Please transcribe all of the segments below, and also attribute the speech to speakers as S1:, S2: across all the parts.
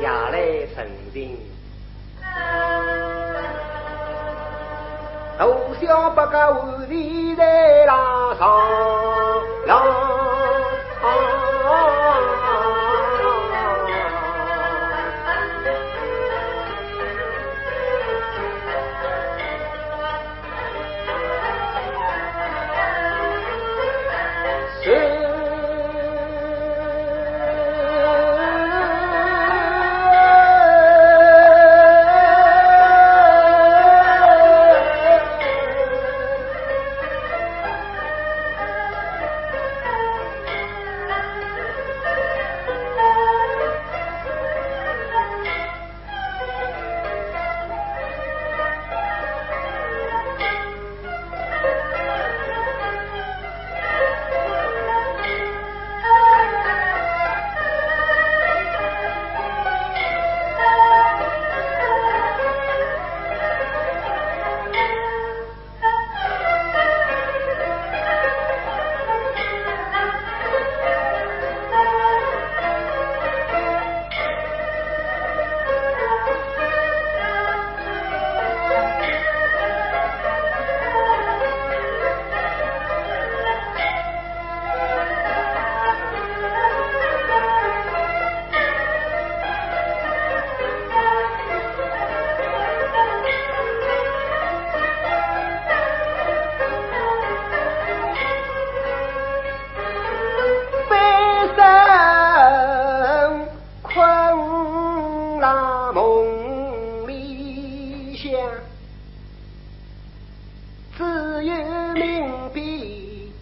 S1: 夜来神兵，大小不干，无敌在拉上。有命逼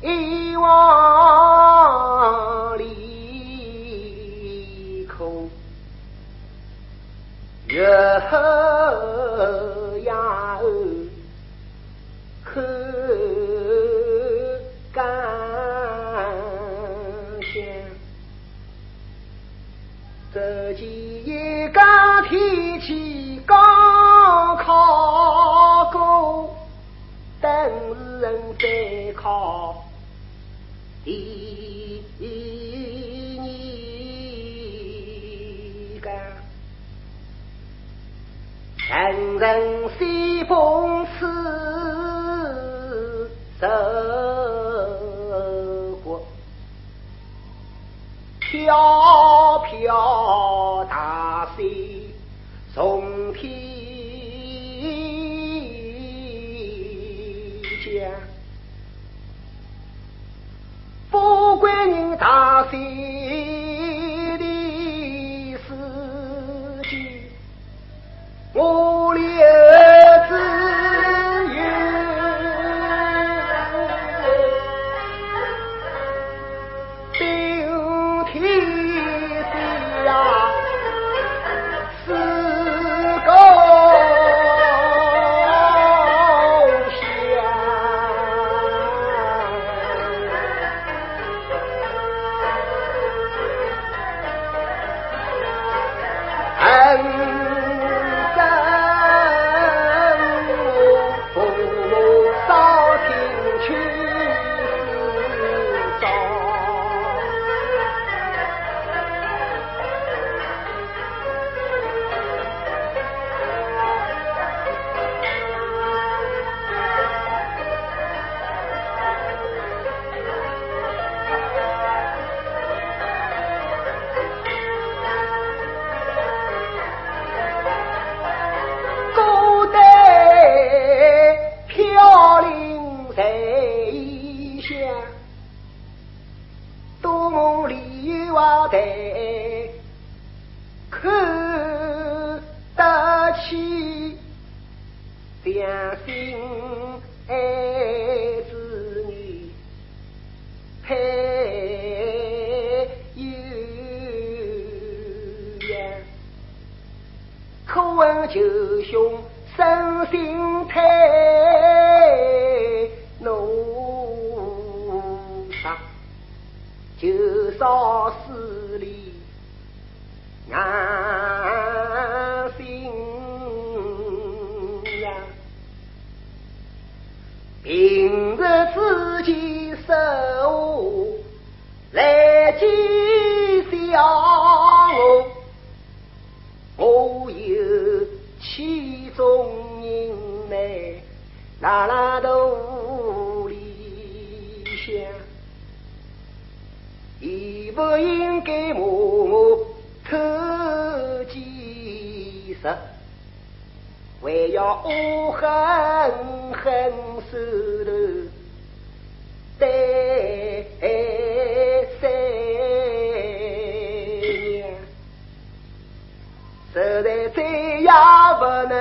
S1: 一往里空月和呀可甘香自己一个提起高考等人再靠一个，人人西风刺走过，飘。ti. 后得妻，良心爱子女，配有缘。可问九兄，身心太。九少死里。啊心呀凭着自己手来记小我我有其中人啦啦还要恶狠狠手头对三娘，实在再也不能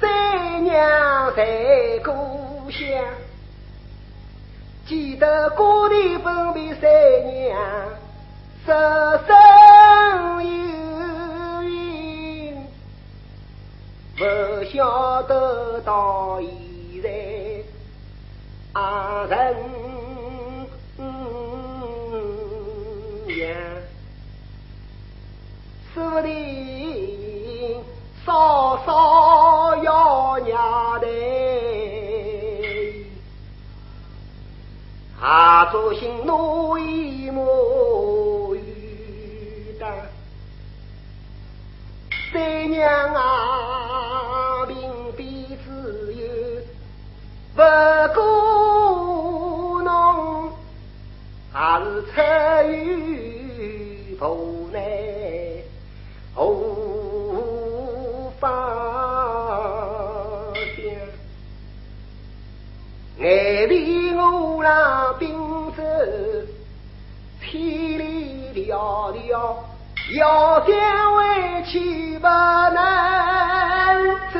S1: 三娘在故乡，记得过年分别三娘，十生有缘，不晓得到现在阿人下作心怒一抹雨的，爹娘啊，里迢迢，要想回去不能走，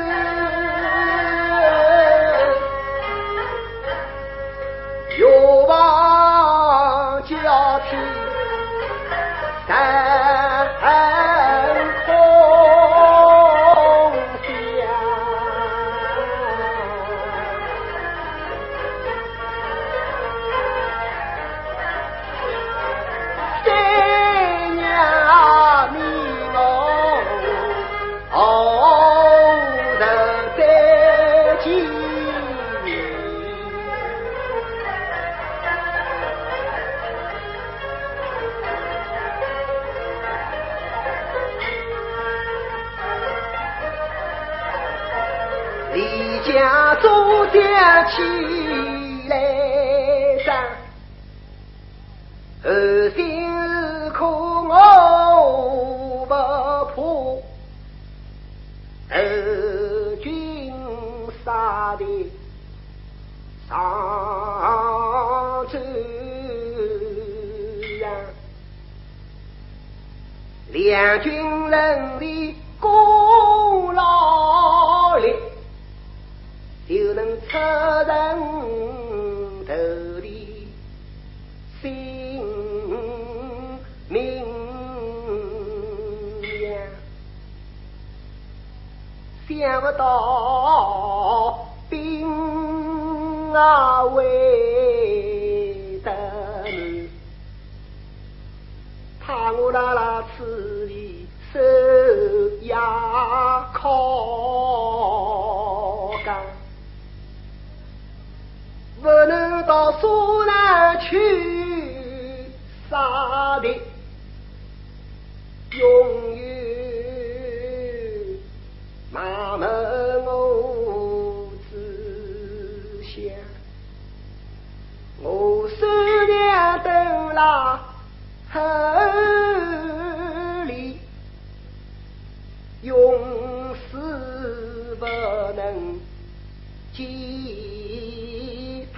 S1: 起来上，后心可我不怕，二军杀的上州呀，两军人的功就能出人头地性命呀！想不到兵啊为得你，怕我拉拉此地受压靠不能到苏南去杀，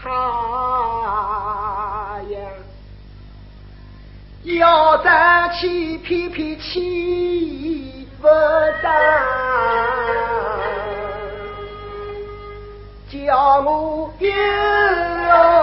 S1: 他呀，要得起偏偏起不得，叫我有。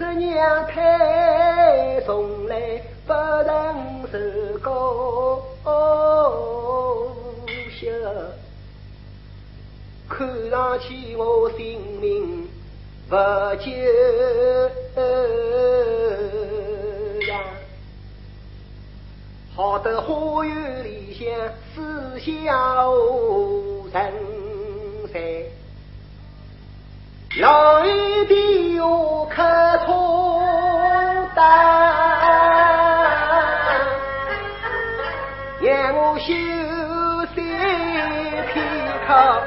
S1: 这娘胎从来不能受高羞，看上去我性命不久呀，好的花园里向四笑成三。老。Oh.